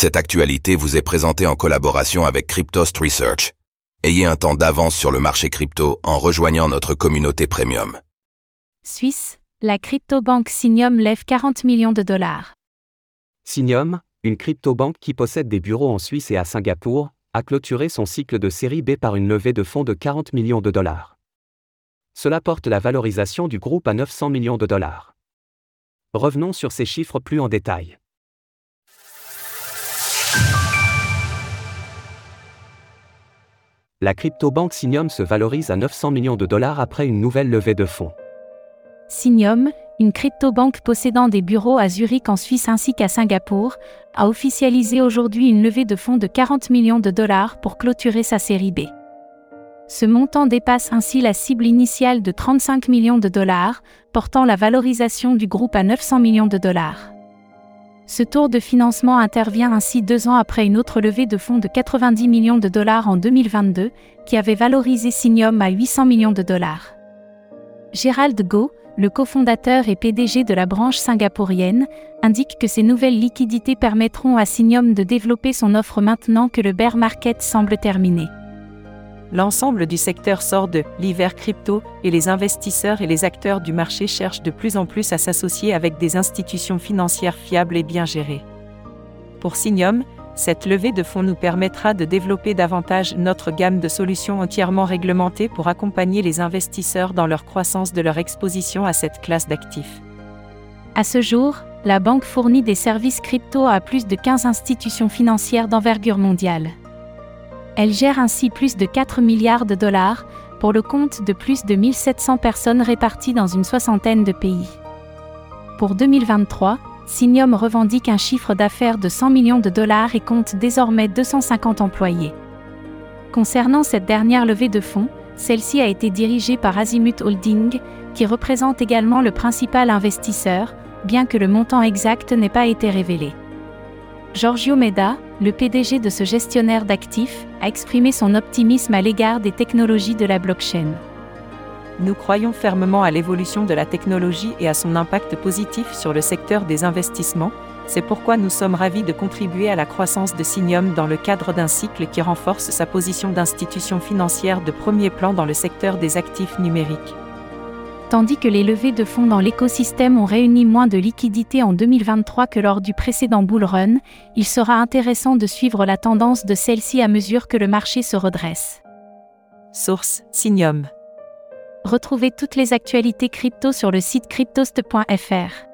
Cette actualité vous est présentée en collaboration avec Cryptost Research. Ayez un temps d'avance sur le marché crypto en rejoignant notre communauté premium. Suisse, la crypto-banque Signium lève 40 millions de dollars. Signium, une crypto-banque qui possède des bureaux en Suisse et à Singapour, a clôturé son cycle de série B par une levée de fonds de 40 millions de dollars. Cela porte la valorisation du groupe à 900 millions de dollars. Revenons sur ces chiffres plus en détail. La crypto-banque Signium se valorise à 900 millions de dollars après une nouvelle levée de fonds. Signium, une crypto-banque possédant des bureaux à Zurich en Suisse ainsi qu'à Singapour, a officialisé aujourd'hui une levée de fonds de 40 millions de dollars pour clôturer sa série B. Ce montant dépasse ainsi la cible initiale de 35 millions de dollars, portant la valorisation du groupe à 900 millions de dollars. Ce tour de financement intervient ainsi deux ans après une autre levée de fonds de 90 millions de dollars en 2022, qui avait valorisé Signium à 800 millions de dollars. Gérald Go, le cofondateur et PDG de la branche singapourienne, indique que ces nouvelles liquidités permettront à Signium de développer son offre maintenant que le bear market semble terminé. L'ensemble du secteur sort de l'hiver crypto et les investisseurs et les acteurs du marché cherchent de plus en plus à s'associer avec des institutions financières fiables et bien gérées. Pour Signium, cette levée de fonds nous permettra de développer davantage notre gamme de solutions entièrement réglementées pour accompagner les investisseurs dans leur croissance de leur exposition à cette classe d'actifs. À ce jour, la banque fournit des services crypto à plus de 15 institutions financières d'envergure mondiale. Elle gère ainsi plus de 4 milliards de dollars, pour le compte de plus de 1700 personnes réparties dans une soixantaine de pays. Pour 2023, Signium revendique un chiffre d'affaires de 100 millions de dollars et compte désormais 250 employés. Concernant cette dernière levée de fonds, celle-ci a été dirigée par Azimut Holding, qui représente également le principal investisseur, bien que le montant exact n'ait pas été révélé. Giorgio Meda, le PDG de ce gestionnaire d'actifs, a exprimé son optimisme à l'égard des technologies de la blockchain. Nous croyons fermement à l'évolution de la technologie et à son impact positif sur le secteur des investissements, c'est pourquoi nous sommes ravis de contribuer à la croissance de Signium dans le cadre d'un cycle qui renforce sa position d'institution financière de premier plan dans le secteur des actifs numériques. Tandis que les levées de fonds dans l'écosystème ont réuni moins de liquidités en 2023 que lors du précédent bull run, il sera intéressant de suivre la tendance de celle-ci à mesure que le marché se redresse. Source Signium. Retrouvez toutes les actualités crypto sur le site cryptost.fr.